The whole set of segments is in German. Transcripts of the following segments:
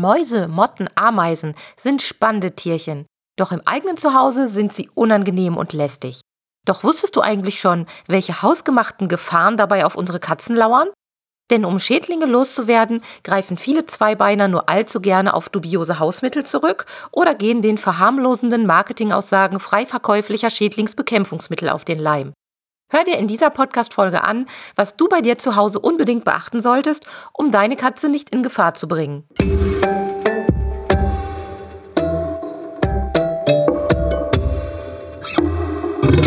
Mäuse, Motten, Ameisen sind spannende Tierchen. Doch im eigenen Zuhause sind sie unangenehm und lästig. Doch wusstest du eigentlich schon, welche hausgemachten Gefahren dabei auf unsere Katzen lauern? Denn um Schädlinge loszuwerden, greifen viele Zweibeiner nur allzu gerne auf dubiose Hausmittel zurück oder gehen den verharmlosenden Marketingaussagen frei verkäuflicher Schädlingsbekämpfungsmittel auf den Leim. Hör dir in dieser Podcast-Folge an, was du bei dir zu Hause unbedingt beachten solltest, um deine Katze nicht in Gefahr zu bringen.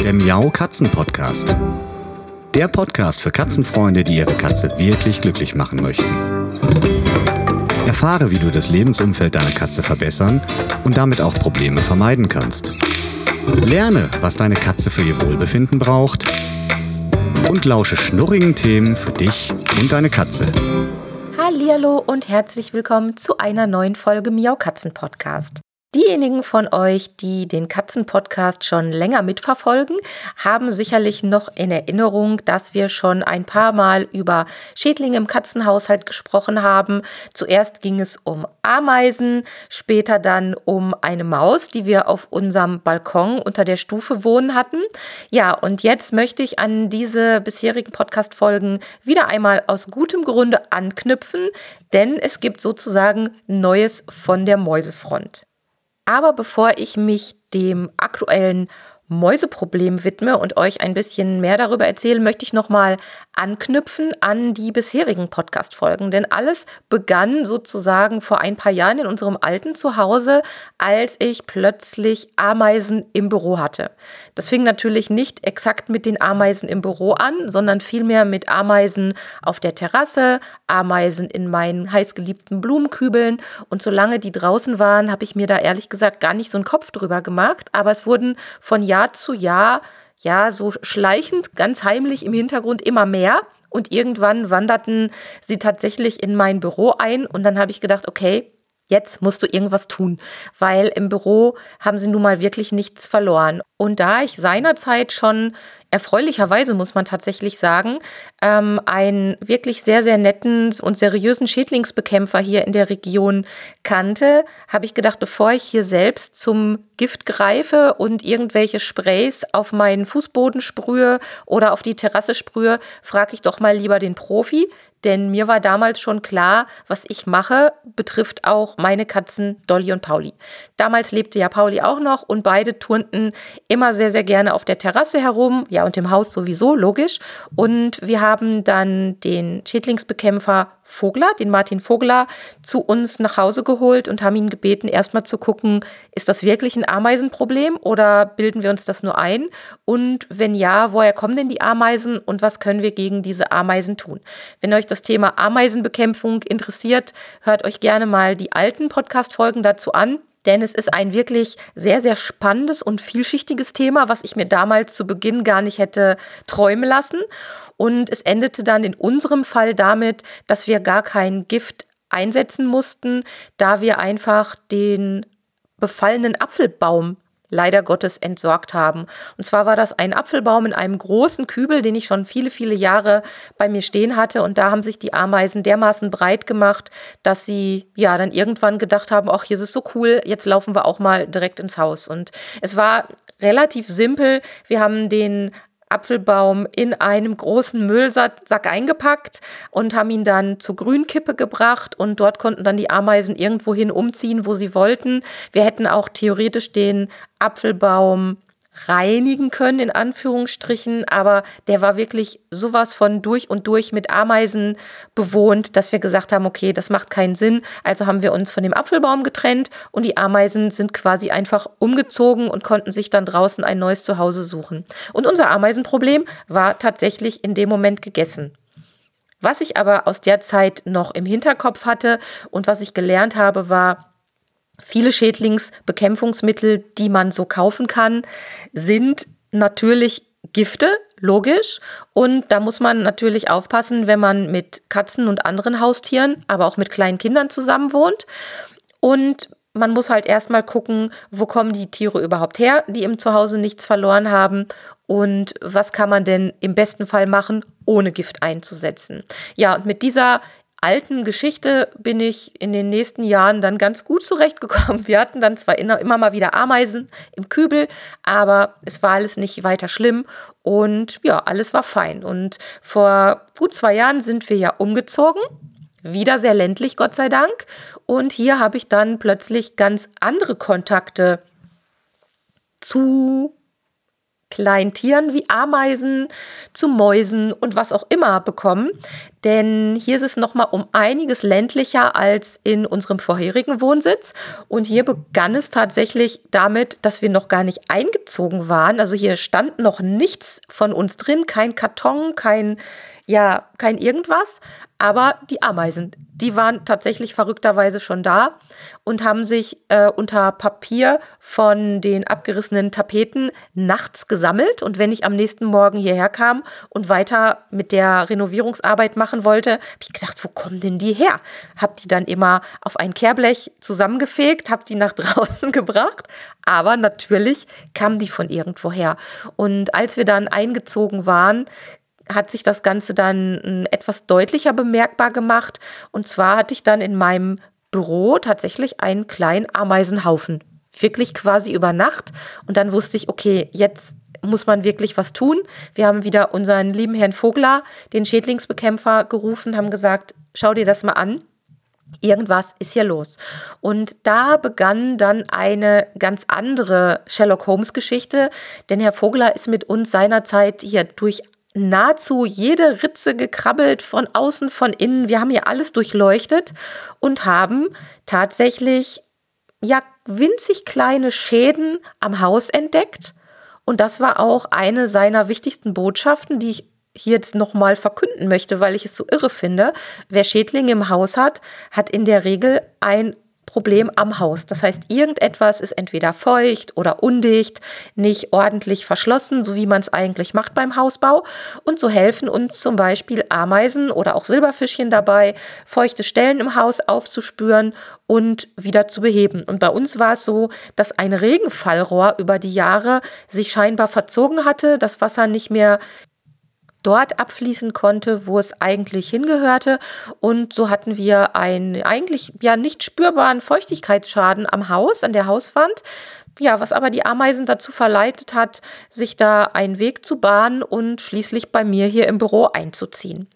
Der Miau Katzen Podcast. Der Podcast für Katzenfreunde, die ihre Katze wirklich glücklich machen möchten. Erfahre, wie du das Lebensumfeld deiner Katze verbessern und damit auch Probleme vermeiden kannst. Lerne, was deine Katze für ihr Wohlbefinden braucht und lausche schnurrigen Themen für dich und deine Katze. Hallo und herzlich willkommen zu einer neuen Folge Miau Katzen Podcast. Diejenigen von euch, die den Katzenpodcast schon länger mitverfolgen, haben sicherlich noch in Erinnerung, dass wir schon ein paar Mal über Schädlinge im Katzenhaushalt gesprochen haben. Zuerst ging es um Ameisen, später dann um eine Maus, die wir auf unserem Balkon unter der Stufe wohnen hatten. Ja, und jetzt möchte ich an diese bisherigen Podcast-Folgen wieder einmal aus gutem Grunde anknüpfen, denn es gibt sozusagen Neues von der Mäusefront. Aber bevor ich mich dem aktuellen Mäuseproblem widme und euch ein bisschen mehr darüber erzähle, möchte ich nochmal anknüpfen an die bisherigen Podcast-Folgen. Denn alles begann sozusagen vor ein paar Jahren in unserem alten Zuhause, als ich plötzlich Ameisen im Büro hatte. Das fing natürlich nicht exakt mit den Ameisen im Büro an, sondern vielmehr mit Ameisen auf der Terrasse, Ameisen in meinen heißgeliebten Blumenkübeln. Und solange die draußen waren, habe ich mir da ehrlich gesagt gar nicht so einen Kopf drüber gemacht. Aber es wurden von Jahr Jahr zu Jahr, ja, so schleichend, ganz heimlich im Hintergrund immer mehr. Und irgendwann wanderten sie tatsächlich in mein Büro ein. Und dann habe ich gedacht, okay, jetzt musst du irgendwas tun, weil im Büro haben sie nun mal wirklich nichts verloren. Und da ich seinerzeit schon erfreulicherweise, muss man tatsächlich sagen, ähm, einen wirklich sehr, sehr netten und seriösen Schädlingsbekämpfer hier in der Region kannte, habe ich gedacht, bevor ich hier selbst zum Gift greife und irgendwelche Sprays auf meinen Fußboden sprühe oder auf die Terrasse sprühe, frage ich doch mal lieber den Profi, denn mir war damals schon klar, was ich mache, betrifft auch meine Katzen Dolly und Pauli. Damals lebte ja Pauli auch noch und beide turnten immer sehr, sehr gerne auf der Terrasse herum. Ja, und im Haus sowieso, logisch. Und wir haben dann den Schädlingsbekämpfer Vogler, den Martin Vogler, zu uns nach Hause geholt und haben ihn gebeten, erstmal zu gucken, ist das wirklich ein Ameisenproblem oder bilden wir uns das nur ein? Und wenn ja, woher kommen denn die Ameisen und was können wir gegen diese Ameisen tun? Wenn euch das Thema Ameisenbekämpfung interessiert, hört euch gerne mal die alten Podcast-Folgen dazu an. Denn es ist ein wirklich sehr, sehr spannendes und vielschichtiges Thema, was ich mir damals zu Beginn gar nicht hätte träumen lassen. Und es endete dann in unserem Fall damit, dass wir gar kein Gift einsetzen mussten, da wir einfach den befallenen Apfelbaum leider Gottes entsorgt haben. Und zwar war das ein Apfelbaum in einem großen Kübel, den ich schon viele, viele Jahre bei mir stehen hatte. Und da haben sich die Ameisen dermaßen breit gemacht, dass sie ja dann irgendwann gedacht haben, ach, hier ist es so cool, jetzt laufen wir auch mal direkt ins Haus. Und es war relativ simpel. Wir haben den Apfelbaum in einem großen Müllsack eingepackt und haben ihn dann zur Grünkippe gebracht und dort konnten dann die Ameisen irgendwohin umziehen, wo sie wollten. Wir hätten auch theoretisch den Apfelbaum reinigen können, in Anführungsstrichen, aber der war wirklich sowas von durch und durch mit Ameisen bewohnt, dass wir gesagt haben, okay, das macht keinen Sinn. Also haben wir uns von dem Apfelbaum getrennt und die Ameisen sind quasi einfach umgezogen und konnten sich dann draußen ein neues Zuhause suchen. Und unser Ameisenproblem war tatsächlich in dem Moment gegessen. Was ich aber aus der Zeit noch im Hinterkopf hatte und was ich gelernt habe, war, Viele Schädlingsbekämpfungsmittel, die man so kaufen kann, sind natürlich Gifte, logisch. Und da muss man natürlich aufpassen, wenn man mit Katzen und anderen Haustieren, aber auch mit kleinen Kindern zusammen wohnt. Und man muss halt erstmal gucken, wo kommen die Tiere überhaupt her, die im Zuhause nichts verloren haben und was kann man denn im besten Fall machen, ohne Gift einzusetzen. Ja, und mit dieser alten Geschichte bin ich in den nächsten Jahren dann ganz gut zurechtgekommen. Wir hatten dann zwar immer mal wieder Ameisen im Kübel, aber es war alles nicht weiter schlimm und ja, alles war fein. Und vor gut zwei Jahren sind wir ja umgezogen. Wieder sehr ländlich, Gott sei Dank. Und hier habe ich dann plötzlich ganz andere Kontakte zu kleinen Tieren wie Ameisen, zu Mäusen und was auch immer bekommen. Denn hier ist es nochmal um einiges ländlicher als in unserem vorherigen Wohnsitz. Und hier begann es tatsächlich damit, dass wir noch gar nicht eingezogen waren. Also hier stand noch nichts von uns drin, kein Karton, kein ja kein irgendwas, aber die Ameisen, die waren tatsächlich verrückterweise schon da und haben sich äh, unter Papier von den abgerissenen Tapeten nachts gesammelt. Und wenn ich am nächsten Morgen hierher kam und weiter mit der Renovierungsarbeit machen wollte, habe ich gedacht, wo kommen denn die her? Hab die dann immer auf ein Kehrblech zusammengefegt, hab die nach draußen gebracht. Aber natürlich kamen die von irgendwoher. Und als wir dann eingezogen waren, hat sich das Ganze dann hm, etwas deutlicher bemerkbar gemacht. Und zwar hatte ich dann in meinem Büro tatsächlich einen kleinen Ameisenhaufen. Wirklich quasi über Nacht. Und dann wusste ich, okay, jetzt muss man wirklich was tun. Wir haben wieder unseren lieben Herrn Vogler, den Schädlingsbekämpfer, gerufen, haben gesagt, schau dir das mal an. Irgendwas ist hier los. Und da begann dann eine ganz andere Sherlock Holmes Geschichte, denn Herr Vogler ist mit uns seinerzeit hier durch nahezu jede Ritze gekrabbelt, von außen, von innen. Wir haben hier alles durchleuchtet und haben tatsächlich ja winzig kleine Schäden am Haus entdeckt. Und das war auch eine seiner wichtigsten Botschaften, die ich hier jetzt nochmal verkünden möchte, weil ich es so irre finde. Wer Schädlinge im Haus hat, hat in der Regel ein Problem am Haus. Das heißt, irgendetwas ist entweder feucht oder undicht, nicht ordentlich verschlossen, so wie man es eigentlich macht beim Hausbau. Und so helfen uns zum Beispiel Ameisen oder auch Silberfischchen dabei, feuchte Stellen im Haus aufzuspüren und wieder zu beheben. Und bei uns war es so, dass ein Regenfallrohr über die Jahre sich scheinbar verzogen hatte, das Wasser nicht mehr dort abfließen konnte, wo es eigentlich hingehörte. Und so hatten wir einen eigentlich ja nicht spürbaren Feuchtigkeitsschaden am Haus, an der Hauswand. Ja, was aber die Ameisen dazu verleitet hat, sich da einen Weg zu bahnen und schließlich bei mir hier im Büro einzuziehen.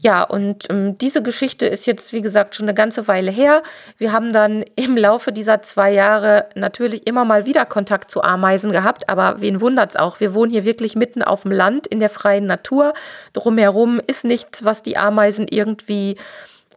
Ja, und ähm, diese Geschichte ist jetzt, wie gesagt, schon eine ganze Weile her. Wir haben dann im Laufe dieser zwei Jahre natürlich immer mal wieder Kontakt zu Ameisen gehabt, aber wen wundert's auch? Wir wohnen hier wirklich mitten auf dem Land in der freien Natur. Drumherum ist nichts, was die Ameisen irgendwie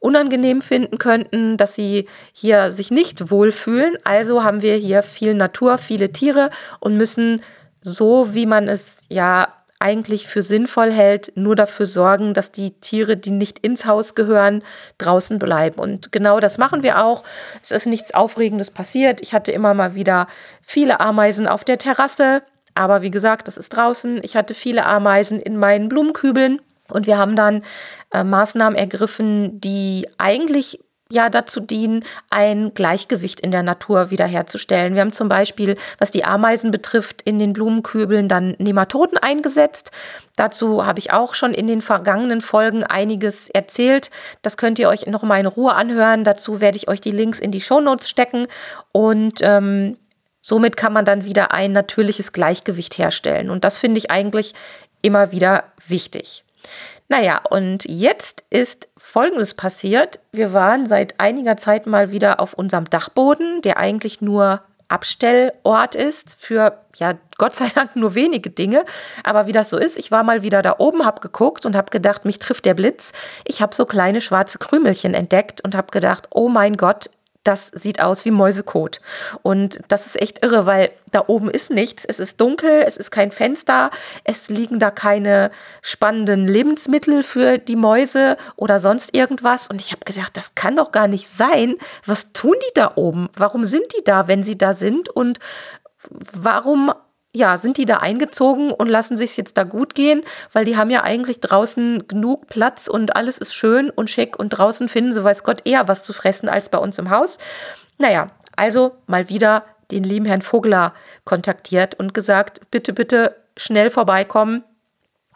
unangenehm finden könnten, dass sie hier sich nicht wohlfühlen. Also haben wir hier viel Natur, viele Tiere und müssen so, wie man es ja eigentlich für sinnvoll hält, nur dafür sorgen, dass die Tiere, die nicht ins Haus gehören, draußen bleiben. Und genau das machen wir auch. Es ist nichts Aufregendes passiert. Ich hatte immer mal wieder viele Ameisen auf der Terrasse. Aber wie gesagt, das ist draußen. Ich hatte viele Ameisen in meinen Blumenkübeln. Und wir haben dann äh, Maßnahmen ergriffen, die eigentlich ja dazu dienen, ein Gleichgewicht in der Natur wiederherzustellen. Wir haben zum Beispiel, was die Ameisen betrifft, in den Blumenkübeln dann Nematoden eingesetzt. Dazu habe ich auch schon in den vergangenen Folgen einiges erzählt. Das könnt ihr euch noch mal in Ruhe anhören. Dazu werde ich euch die Links in die Shownotes stecken und ähm, somit kann man dann wieder ein natürliches Gleichgewicht herstellen. Und das finde ich eigentlich immer wieder wichtig. Naja, und jetzt ist Folgendes passiert. Wir waren seit einiger Zeit mal wieder auf unserem Dachboden, der eigentlich nur Abstellort ist für, ja, Gott sei Dank nur wenige Dinge. Aber wie das so ist, ich war mal wieder da oben, habe geguckt und habe gedacht, mich trifft der Blitz. Ich habe so kleine schwarze Krümelchen entdeckt und habe gedacht, oh mein Gott, das sieht aus wie Mäusekot. Und das ist echt irre, weil da oben ist nichts. Es ist dunkel, es ist kein Fenster, es liegen da keine spannenden Lebensmittel für die Mäuse oder sonst irgendwas. Und ich habe gedacht, das kann doch gar nicht sein. Was tun die da oben? Warum sind die da, wenn sie da sind? Und warum ja, sind die da eingezogen und lassen sich jetzt da gut gehen, weil die haben ja eigentlich draußen genug Platz und alles ist schön und schick und draußen finden sie, weiß Gott, eher was zu fressen als bei uns im Haus. Naja, also mal wieder den lieben Herrn Vogler kontaktiert und gesagt, bitte, bitte schnell vorbeikommen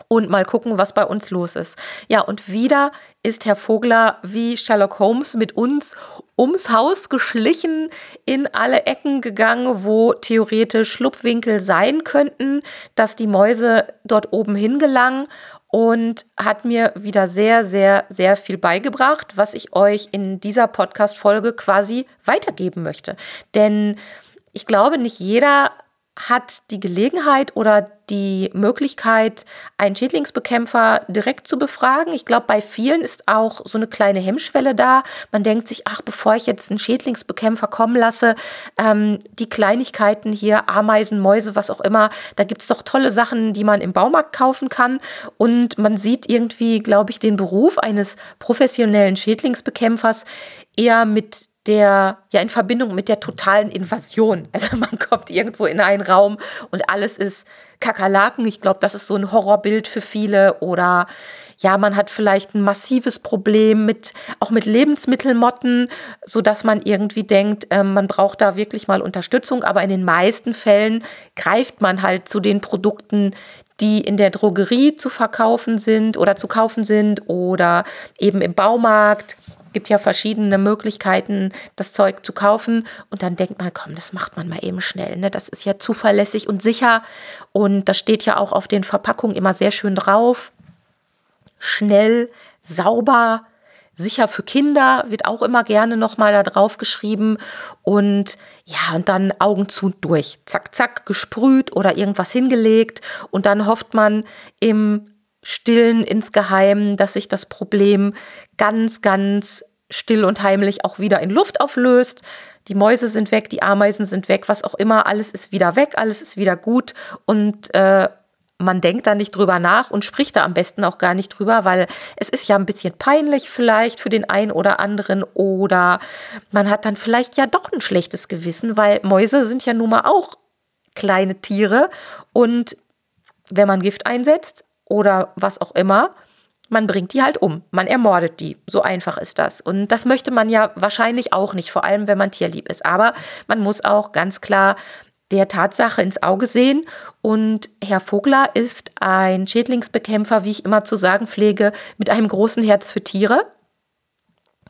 und mal gucken, was bei uns los ist. Ja, und wieder ist Herr Vogler wie Sherlock Holmes mit uns ums Haus geschlichen, in alle Ecken gegangen, wo theoretisch Schlupfwinkel sein könnten, dass die Mäuse dort oben hingelangen und hat mir wieder sehr, sehr, sehr viel beigebracht, was ich euch in dieser Podcast-Folge quasi weitergeben möchte. Denn ich glaube, nicht jeder hat die Gelegenheit oder die Möglichkeit, einen Schädlingsbekämpfer direkt zu befragen. Ich glaube, bei vielen ist auch so eine kleine Hemmschwelle da. Man denkt sich, ach, bevor ich jetzt einen Schädlingsbekämpfer kommen lasse, ähm, die Kleinigkeiten hier, Ameisen, Mäuse, was auch immer, da gibt es doch tolle Sachen, die man im Baumarkt kaufen kann. Und man sieht irgendwie, glaube ich, den Beruf eines professionellen Schädlingsbekämpfers eher mit der, ja, in Verbindung mit der totalen Invasion. Also man kommt irgendwo in einen Raum und alles ist Kakerlaken. Ich glaube, das ist so ein Horrorbild für viele. Oder ja, man hat vielleicht ein massives Problem mit, auch mit Lebensmittelmotten, sodass man irgendwie denkt, äh, man braucht da wirklich mal Unterstützung. Aber in den meisten Fällen greift man halt zu den Produkten, die in der Drogerie zu verkaufen sind oder zu kaufen sind oder eben im Baumarkt gibt ja verschiedene Möglichkeiten, das Zeug zu kaufen. Und dann denkt man, komm, das macht man mal eben schnell. Ne? Das ist ja zuverlässig und sicher. Und das steht ja auch auf den Verpackungen immer sehr schön drauf. Schnell, sauber, sicher für Kinder wird auch immer gerne nochmal da drauf geschrieben. Und ja, und dann Augen zu und durch. Zack, zack, gesprüht oder irgendwas hingelegt. Und dann hofft man im Stillen insgeheim, dass sich das Problem ganz, ganz still und heimlich auch wieder in Luft auflöst. Die Mäuse sind weg, die Ameisen sind weg, was auch immer, alles ist wieder weg, alles ist wieder gut. Und äh, man denkt da nicht drüber nach und spricht da am besten auch gar nicht drüber, weil es ist ja ein bisschen peinlich vielleicht für den einen oder anderen oder man hat dann vielleicht ja doch ein schlechtes Gewissen, weil Mäuse sind ja nun mal auch kleine Tiere. Und wenn man Gift einsetzt, oder was auch immer, man bringt die halt um, man ermordet die. So einfach ist das. Und das möchte man ja wahrscheinlich auch nicht, vor allem wenn man tierlieb ist. Aber man muss auch ganz klar der Tatsache ins Auge sehen. Und Herr Vogler ist ein Schädlingsbekämpfer, wie ich immer zu sagen pflege, mit einem großen Herz für Tiere.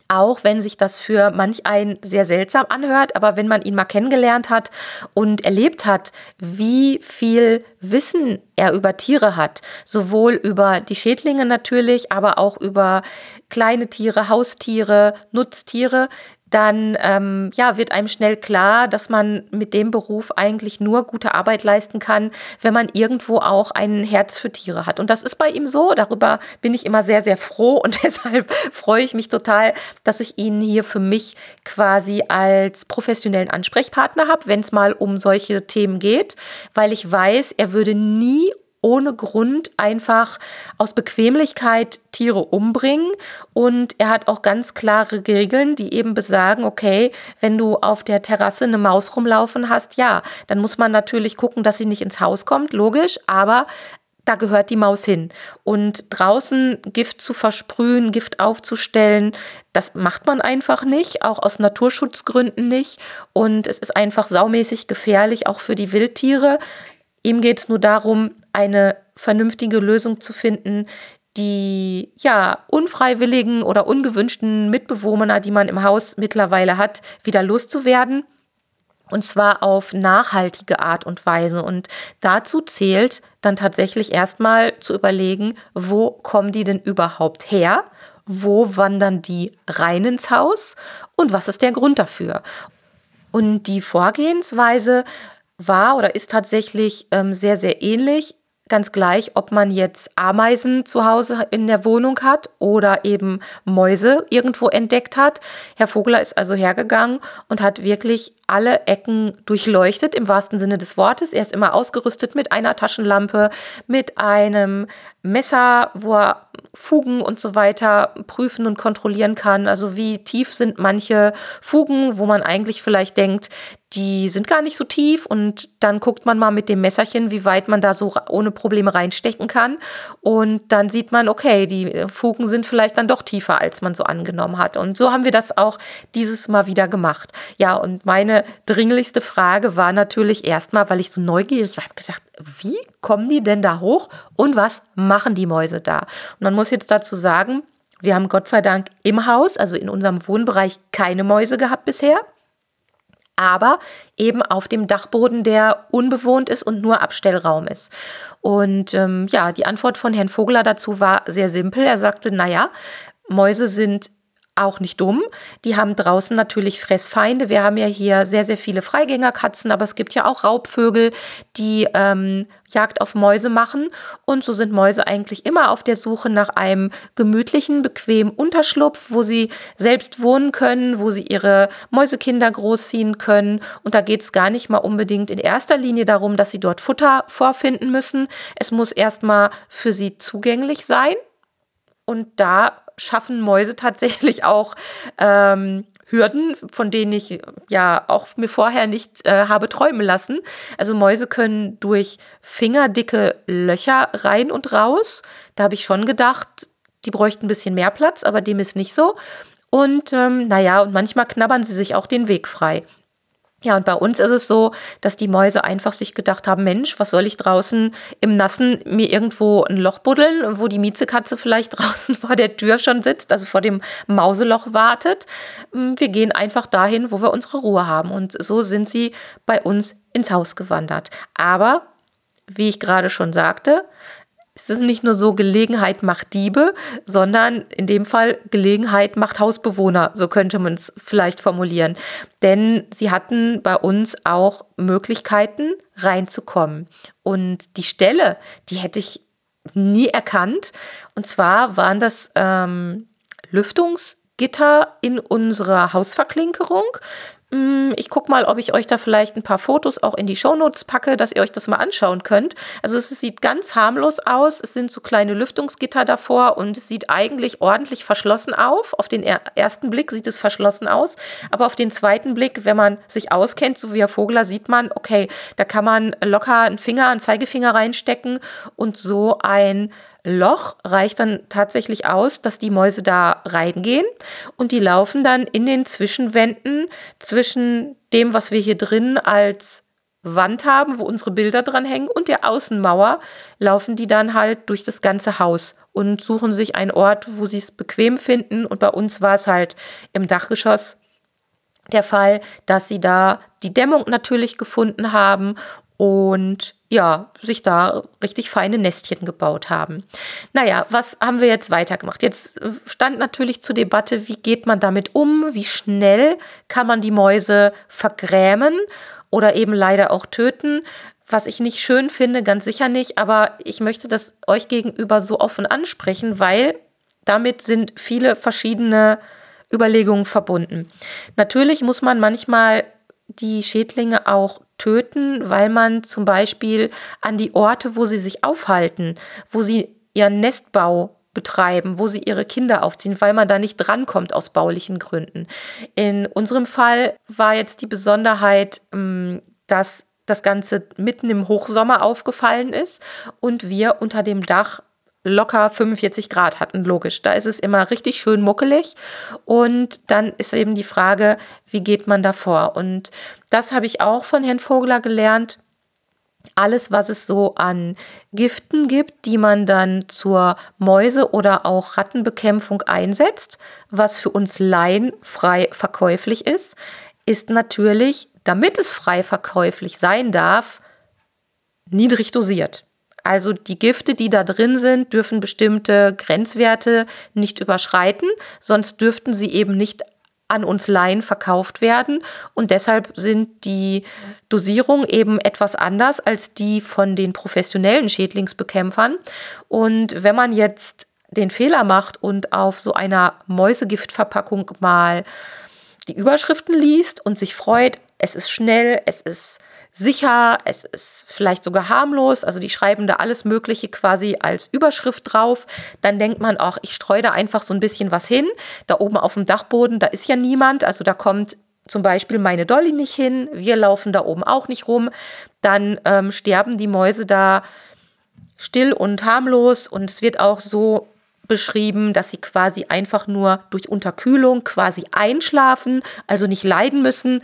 Auch wenn sich das für manch einen sehr seltsam anhört, aber wenn man ihn mal kennengelernt hat und erlebt hat, wie viel Wissen er über Tiere hat, sowohl über die Schädlinge natürlich, aber auch über kleine Tiere, Haustiere, Nutztiere, dann ähm, ja, wird einem schnell klar, dass man mit dem Beruf eigentlich nur gute Arbeit leisten kann, wenn man irgendwo auch ein Herz für Tiere hat. Und das ist bei ihm so. Darüber bin ich immer sehr, sehr froh und deshalb freue ich mich total, dass ich ihn hier für mich quasi als professionellen Ansprechpartner habe, wenn es mal um solche Themen geht, weil ich weiß, er würde nie ohne Grund einfach aus Bequemlichkeit Tiere umbringen. Und er hat auch ganz klare Regeln, die eben besagen, okay, wenn du auf der Terrasse eine Maus rumlaufen hast, ja, dann muss man natürlich gucken, dass sie nicht ins Haus kommt, logisch, aber da gehört die Maus hin. Und draußen Gift zu versprühen, Gift aufzustellen, das macht man einfach nicht, auch aus Naturschutzgründen nicht. Und es ist einfach saumäßig gefährlich, auch für die Wildtiere. Ihm geht es nur darum, eine vernünftige Lösung zu finden, die ja unfreiwilligen oder ungewünschten Mitbewohner, die man im Haus mittlerweile hat, wieder loszuwerden. Und zwar auf nachhaltige Art und Weise. Und dazu zählt dann tatsächlich erstmal zu überlegen, wo kommen die denn überhaupt her? Wo wandern die rein ins Haus? Und was ist der Grund dafür? Und die Vorgehensweise war oder ist tatsächlich ähm, sehr, sehr ähnlich ganz gleich, ob man jetzt Ameisen zu Hause in der Wohnung hat oder eben Mäuse irgendwo entdeckt hat. Herr Vogler ist also hergegangen und hat wirklich alle Ecken durchleuchtet im wahrsten Sinne des Wortes. Er ist immer ausgerüstet mit einer Taschenlampe, mit einem Messer, wo er Fugen und so weiter prüfen und kontrollieren kann. Also wie tief sind manche Fugen, wo man eigentlich vielleicht denkt, die sind gar nicht so tief und dann guckt man mal mit dem Messerchen, wie weit man da so ohne Probleme reinstecken kann und dann sieht man, okay, die Fugen sind vielleicht dann doch tiefer, als man so angenommen hat und so haben wir das auch dieses Mal wieder gemacht. Ja, und meine dringlichste Frage war natürlich erstmal, weil ich so neugierig war, habe gedacht, wie kommen die denn da hoch und was machen die Mäuse da? Und man muss jetzt dazu sagen, wir haben Gott sei Dank im Haus, also in unserem Wohnbereich, keine Mäuse gehabt bisher aber eben auf dem Dachboden, der unbewohnt ist und nur Abstellraum ist. Und ähm, ja, die Antwort von Herrn Vogler dazu war sehr simpel. Er sagte, naja, Mäuse sind auch nicht dumm. Die haben draußen natürlich Fressfeinde. Wir haben ja hier sehr, sehr viele Freigängerkatzen, aber es gibt ja auch Raubvögel, die ähm, Jagd auf Mäuse machen. Und so sind Mäuse eigentlich immer auf der Suche nach einem gemütlichen, bequemen Unterschlupf, wo sie selbst wohnen können, wo sie ihre Mäusekinder großziehen können. Und da geht es gar nicht mal unbedingt in erster Linie darum, dass sie dort Futter vorfinden müssen. Es muss erstmal für sie zugänglich sein. Und da schaffen Mäuse tatsächlich auch ähm, Hürden, von denen ich ja auch mir vorher nicht äh, habe träumen lassen. Also Mäuse können durch fingerdicke Löcher rein und raus. Da habe ich schon gedacht, die bräuchten ein bisschen mehr Platz, aber dem ist nicht so. Und ähm, naja, und manchmal knabbern sie sich auch den Weg frei. Ja, und bei uns ist es so, dass die Mäuse einfach sich gedacht haben, Mensch, was soll ich draußen im Nassen mir irgendwo ein Loch buddeln, wo die Miezekatze vielleicht draußen vor der Tür schon sitzt, also vor dem Mauseloch wartet. Hm, wir gehen einfach dahin, wo wir unsere Ruhe haben. Und so sind sie bei uns ins Haus gewandert. Aber, wie ich gerade schon sagte, es ist nicht nur so, Gelegenheit macht Diebe, sondern in dem Fall Gelegenheit macht Hausbewohner, so könnte man es vielleicht formulieren. Denn sie hatten bei uns auch Möglichkeiten reinzukommen. Und die Stelle, die hätte ich nie erkannt. Und zwar waren das ähm, Lüftungsgitter in unserer Hausverklinkerung. Mm, ich gucke mal, ob ich euch da vielleicht ein paar Fotos auch in die Shownotes packe, dass ihr euch das mal anschauen könnt. Also es sieht ganz harmlos aus. Es sind so kleine Lüftungsgitter davor und es sieht eigentlich ordentlich verschlossen auf. Auf den ersten Blick sieht es verschlossen aus, aber auf den zweiten Blick, wenn man sich auskennt, so wie Herr Vogler, sieht man, okay, da kann man locker einen Finger, einen Zeigefinger reinstecken und so ein Loch reicht dann tatsächlich aus, dass die Mäuse da reingehen und die laufen dann in den Zwischenwänden zwischen dem, was wir hier drin als Wand haben, wo unsere Bilder dran hängen und der Außenmauer, laufen die dann halt durch das ganze Haus und suchen sich einen Ort, wo sie es bequem finden. Und bei uns war es halt im Dachgeschoss der Fall, dass sie da die Dämmung natürlich gefunden haben und ja, sich da richtig feine Nestchen gebaut haben. Naja, was haben wir jetzt weitergemacht? Jetzt stand natürlich zur Debatte, wie geht man damit um? Wie schnell kann man die Mäuse vergrämen oder eben leider auch töten? Was ich nicht schön finde, ganz sicher nicht, aber ich möchte das euch gegenüber so offen ansprechen, weil damit sind viele verschiedene Überlegungen verbunden. Natürlich muss man manchmal die Schädlinge auch töten, weil man zum Beispiel an die Orte, wo sie sich aufhalten, wo sie ihren Nestbau betreiben, wo sie ihre Kinder aufziehen, weil man da nicht drankommt aus baulichen Gründen. In unserem Fall war jetzt die Besonderheit, ähm, dass das Ganze mitten im Hochsommer aufgefallen ist und wir unter dem Dach locker 45 Grad hatten, logisch. Da ist es immer richtig schön muckelig. Und dann ist eben die Frage, wie geht man davor? Und das habe ich auch von Herrn Vogler gelernt. Alles, was es so an Giften gibt, die man dann zur Mäuse- oder auch Rattenbekämpfung einsetzt, was für uns Laien frei verkäuflich ist, ist natürlich, damit es frei verkäuflich sein darf, niedrig dosiert. Also die Gifte, die da drin sind, dürfen bestimmte Grenzwerte nicht überschreiten, sonst dürften sie eben nicht an uns Laien verkauft werden. Und deshalb sind die Dosierungen eben etwas anders als die von den professionellen Schädlingsbekämpfern. Und wenn man jetzt den Fehler macht und auf so einer Mäusegiftverpackung mal die Überschriften liest und sich freut, es ist schnell, es ist sicher, es ist vielleicht sogar harmlos, also die schreiben da alles Mögliche quasi als Überschrift drauf. Dann denkt man auch, ich streue da einfach so ein bisschen was hin. Da oben auf dem Dachboden, da ist ja niemand, also da kommt zum Beispiel meine Dolly nicht hin, wir laufen da oben auch nicht rum. Dann ähm, sterben die Mäuse da still und harmlos und es wird auch so beschrieben, dass sie quasi einfach nur durch Unterkühlung quasi einschlafen, also nicht leiden müssen.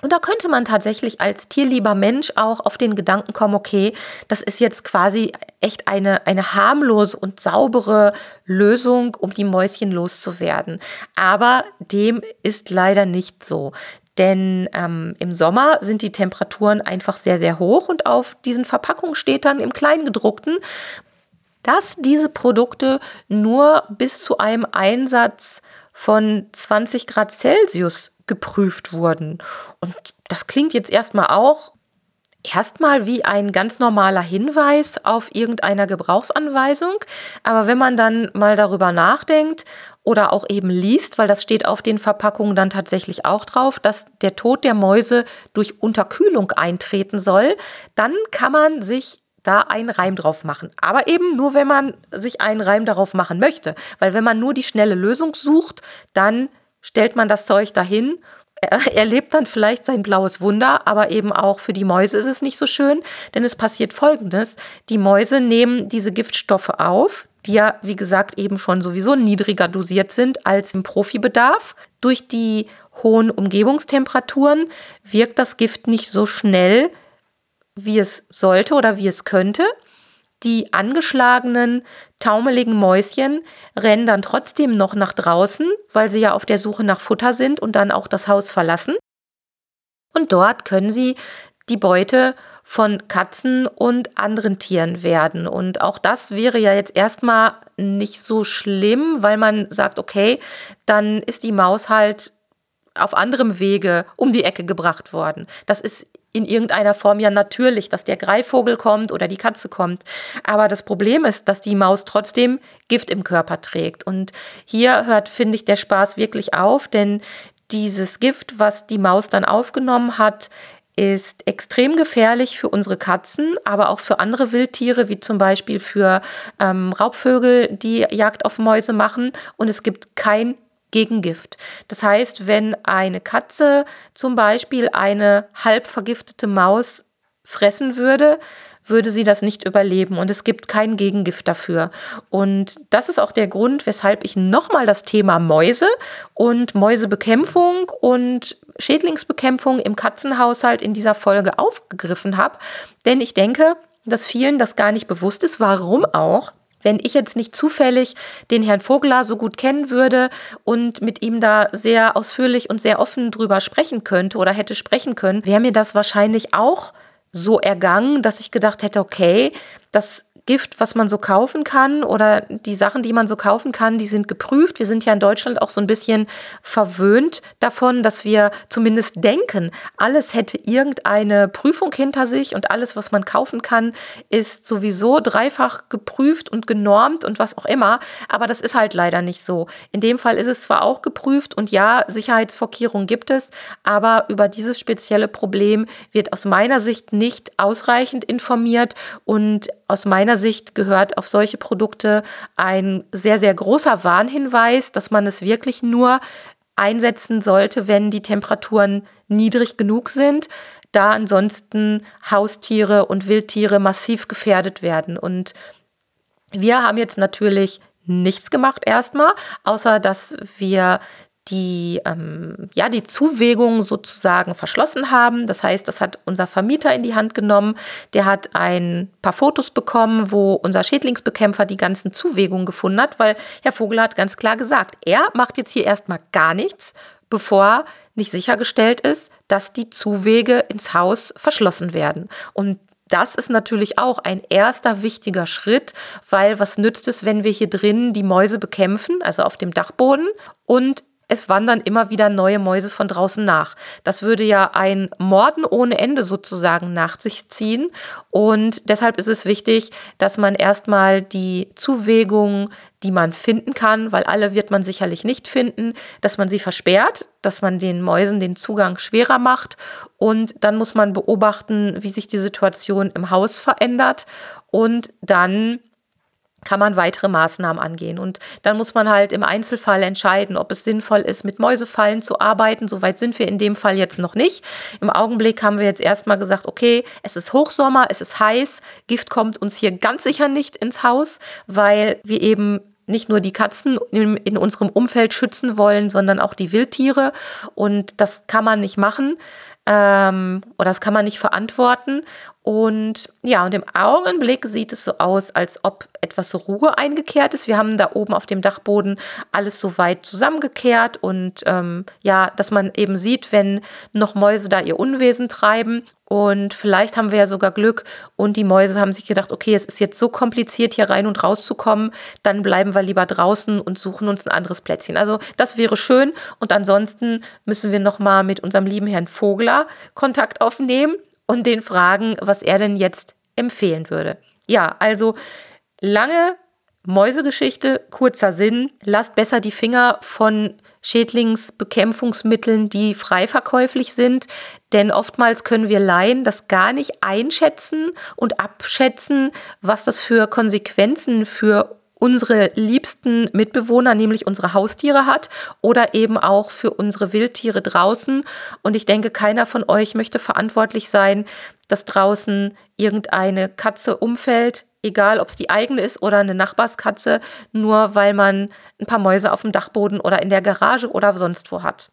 Und da könnte man tatsächlich als tierlieber Mensch auch auf den Gedanken kommen, okay, das ist jetzt quasi echt eine, eine harmlose und saubere Lösung, um die Mäuschen loszuwerden. Aber dem ist leider nicht so. Denn ähm, im Sommer sind die Temperaturen einfach sehr, sehr hoch und auf diesen Verpackungen steht dann im Kleingedruckten, dass diese Produkte nur bis zu einem Einsatz von 20 Grad Celsius geprüft wurden. Und das klingt jetzt erstmal auch erstmal wie ein ganz normaler Hinweis auf irgendeiner Gebrauchsanweisung. Aber wenn man dann mal darüber nachdenkt oder auch eben liest, weil das steht auf den Verpackungen dann tatsächlich auch drauf, dass der Tod der Mäuse durch Unterkühlung eintreten soll, dann kann man sich da einen Reim drauf machen. Aber eben nur, wenn man sich einen Reim darauf machen möchte. Weil wenn man nur die schnelle Lösung sucht, dann stellt man das Zeug dahin. Er erlebt dann vielleicht sein blaues Wunder, aber eben auch für die Mäuse ist es nicht so schön, denn es passiert Folgendes. Die Mäuse nehmen diese Giftstoffe auf, die ja, wie gesagt, eben schon sowieso niedriger dosiert sind als im Profibedarf. Durch die hohen Umgebungstemperaturen wirkt das Gift nicht so schnell, wie es sollte oder wie es könnte. Die angeschlagenen, taumeligen Mäuschen rennen dann trotzdem noch nach draußen, weil sie ja auf der Suche nach Futter sind und dann auch das Haus verlassen. Und dort können sie die Beute von Katzen und anderen Tieren werden. Und auch das wäre ja jetzt erstmal nicht so schlimm, weil man sagt, okay, dann ist die Maus halt auf anderem Wege um die Ecke gebracht worden. Das ist in irgendeiner Form ja natürlich, dass der Greifvogel kommt oder die Katze kommt. Aber das Problem ist, dass die Maus trotzdem Gift im Körper trägt. Und hier hört, finde ich, der Spaß wirklich auf, denn dieses Gift, was die Maus dann aufgenommen hat, ist extrem gefährlich für unsere Katzen, aber auch für andere Wildtiere, wie zum Beispiel für ähm, Raubvögel, die Jagd auf Mäuse machen. Und es gibt kein Gegengift. Das heißt, wenn eine Katze zum Beispiel eine halb vergiftete Maus fressen würde, würde sie das nicht überleben und es gibt kein Gegengift dafür. Und das ist auch der Grund, weshalb ich nochmal das Thema Mäuse und Mäusebekämpfung und Schädlingsbekämpfung im Katzenhaushalt in dieser Folge aufgegriffen habe. Denn ich denke, dass vielen das gar nicht bewusst ist, warum auch. Wenn ich jetzt nicht zufällig den Herrn Vogler so gut kennen würde und mit ihm da sehr ausführlich und sehr offen drüber sprechen könnte oder hätte sprechen können, wäre mir das wahrscheinlich auch so ergangen, dass ich gedacht hätte, okay, das Gift, was man so kaufen kann oder die Sachen, die man so kaufen kann, die sind geprüft. Wir sind ja in Deutschland auch so ein bisschen verwöhnt davon, dass wir zumindest denken, alles hätte irgendeine Prüfung hinter sich und alles, was man kaufen kann, ist sowieso dreifach geprüft und genormt und was auch immer. Aber das ist halt leider nicht so. In dem Fall ist es zwar auch geprüft und ja, Sicherheitsvorkehrungen gibt es, aber über dieses spezielle Problem wird aus meiner Sicht nicht ausreichend informiert und aus meiner Sicht gehört auf solche Produkte ein sehr, sehr großer Warnhinweis, dass man es wirklich nur einsetzen sollte, wenn die Temperaturen niedrig genug sind, da ansonsten Haustiere und Wildtiere massiv gefährdet werden. Und wir haben jetzt natürlich nichts gemacht erstmal, außer dass wir die, ähm, ja, die Zuwägung sozusagen verschlossen haben. Das heißt, das hat unser Vermieter in die Hand genommen. Der hat ein paar Fotos bekommen, wo unser Schädlingsbekämpfer die ganzen Zuwägungen gefunden hat, weil Herr Vogel hat ganz klar gesagt, er macht jetzt hier erstmal gar nichts, bevor nicht sichergestellt ist, dass die Zuwege ins Haus verschlossen werden. Und das ist natürlich auch ein erster wichtiger Schritt, weil was nützt es, wenn wir hier drin die Mäuse bekämpfen, also auf dem Dachboden, und es wandern immer wieder neue Mäuse von draußen nach. Das würde ja ein Morden ohne Ende sozusagen nach sich ziehen. Und deshalb ist es wichtig, dass man erstmal die Zuwägung, die man finden kann, weil alle wird man sicherlich nicht finden, dass man sie versperrt, dass man den Mäusen den Zugang schwerer macht. Und dann muss man beobachten, wie sich die Situation im Haus verändert. Und dann kann man weitere Maßnahmen angehen. Und dann muss man halt im Einzelfall entscheiden, ob es sinnvoll ist, mit Mäusefallen zu arbeiten. Soweit sind wir in dem Fall jetzt noch nicht. Im Augenblick haben wir jetzt erstmal gesagt, okay, es ist Hochsommer, es ist heiß, Gift kommt uns hier ganz sicher nicht ins Haus, weil wir eben nicht nur die Katzen in, in, unserem Umfeld schützen wollen, sondern auch die Wildtiere. Und das kann man nicht machen ähm, oder das kann man nicht verantworten. Und ja, und im Augenblick sieht es so aus, als ob etwas Ruhe eingekehrt ist. Wir haben da oben auf dem Dachboden alles so weit zusammengekehrt und ähm, ja, dass man eben sieht, wenn noch Mäuse da ihr Unwesen treiben. Und vielleicht haben wir ja sogar Glück und die Mäuse haben sich gedacht, okay, es ist jetzt so kompliziert, hier rein und raus zu kommen, dann bleiben wir lieber draußen und suchen uns ein anderes Plätzchen. Also das wäre schön. Und ansonsten müssen wir nochmal mit unserem lieben Herrn Vogler Kontakt aufnehmen und den fragen, was er denn jetzt empfehlen würde. Ja, also lange Mäusegeschichte, kurzer Sinn. Lasst besser die Finger von Schädlingsbekämpfungsmitteln, die frei verkäuflich sind, denn oftmals können wir Laien das gar nicht einschätzen und abschätzen, was das für Konsequenzen für unsere liebsten Mitbewohner, nämlich unsere Haustiere hat oder eben auch für unsere Wildtiere draußen. Und ich denke, keiner von euch möchte verantwortlich sein, dass draußen irgendeine Katze umfällt, egal ob es die eigene ist oder eine Nachbarskatze, nur weil man ein paar Mäuse auf dem Dachboden oder in der Garage oder sonst wo hat.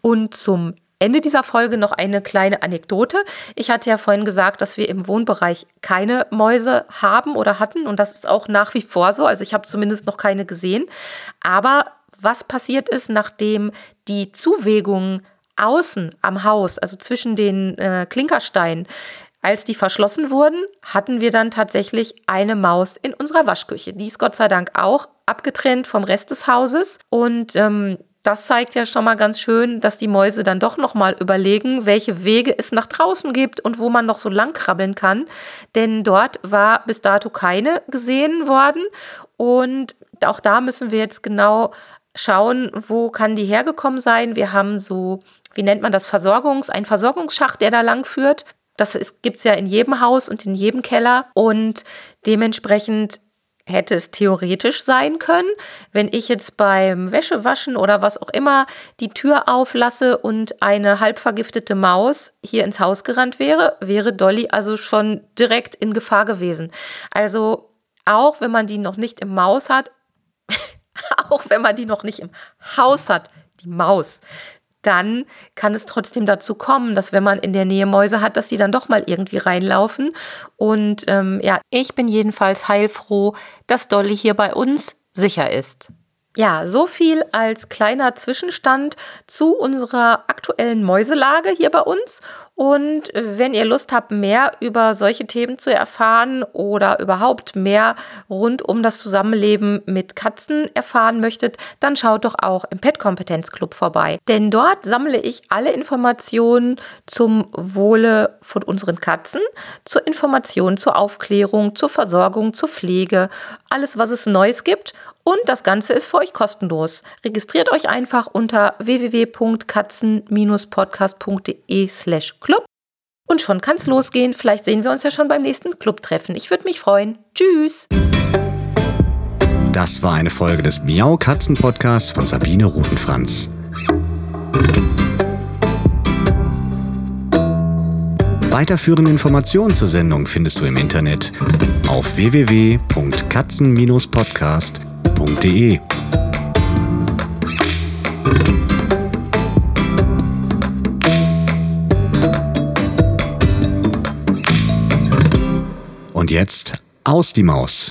Und zum Ende dieser Folge noch eine kleine Anekdote. Ich hatte ja vorhin gesagt, dass wir im Wohnbereich keine Mäuse haben oder hatten und das ist auch nach wie vor so. Also ich habe zumindest noch keine gesehen. Aber was passiert ist, nachdem die Zuwägungen außen am Haus, also zwischen den äh, Klinkersteinen, als die verschlossen wurden, hatten wir dann tatsächlich eine Maus in unserer Waschküche. Die ist Gott sei Dank auch abgetrennt vom Rest des Hauses. Und ähm, das zeigt ja schon mal ganz schön, dass die Mäuse dann doch noch mal überlegen, welche Wege es nach draußen gibt und wo man noch so lang krabbeln kann. Denn dort war bis dato keine gesehen worden. Und auch da müssen wir jetzt genau schauen, wo kann die hergekommen sein. Wir haben so, wie nennt man das, Versorgungs-, ein Versorgungsschacht, der da lang führt. Das gibt es ja in jedem Haus und in jedem Keller. Und dementsprechend hätte es theoretisch sein können, wenn ich jetzt beim Wäschewaschen oder was auch immer die Tür auflasse und eine halb vergiftete Maus hier ins Haus gerannt wäre, wäre Dolly also schon direkt in Gefahr gewesen. Also auch wenn man die noch nicht im Maus hat, auch wenn man die noch nicht im Haus hat, die Maus, dann kann es trotzdem dazu kommen, dass wenn man in der Nähe Mäuse hat, dass die dann doch mal irgendwie reinlaufen. Und ähm, ja, ich bin jedenfalls heilfroh, dass Dolly hier bei uns sicher ist. Ja, so viel als kleiner Zwischenstand zu unserer aktuellen Mäuselage hier bei uns. Und wenn ihr Lust habt, mehr über solche Themen zu erfahren oder überhaupt mehr rund um das Zusammenleben mit Katzen erfahren möchtet, dann schaut doch auch im Pet Kompetenz Club vorbei. Denn dort sammle ich alle Informationen zum Wohle von unseren Katzen, zur Information, zur Aufklärung, zur Versorgung, zur Pflege, alles, was es Neues gibt. Und das Ganze ist für euch kostenlos. Registriert euch einfach unter www.katzen-podcast.de slash Club. Und schon kann es losgehen. Vielleicht sehen wir uns ja schon beim nächsten Clubtreffen. Ich würde mich freuen. Tschüss. Das war eine Folge des Miau Katzen Podcasts von Sabine Rutenfranz. Weiterführende Informationen zur Sendung findest du im Internet auf www.katzen-podcast.de. Und jetzt aus die Maus.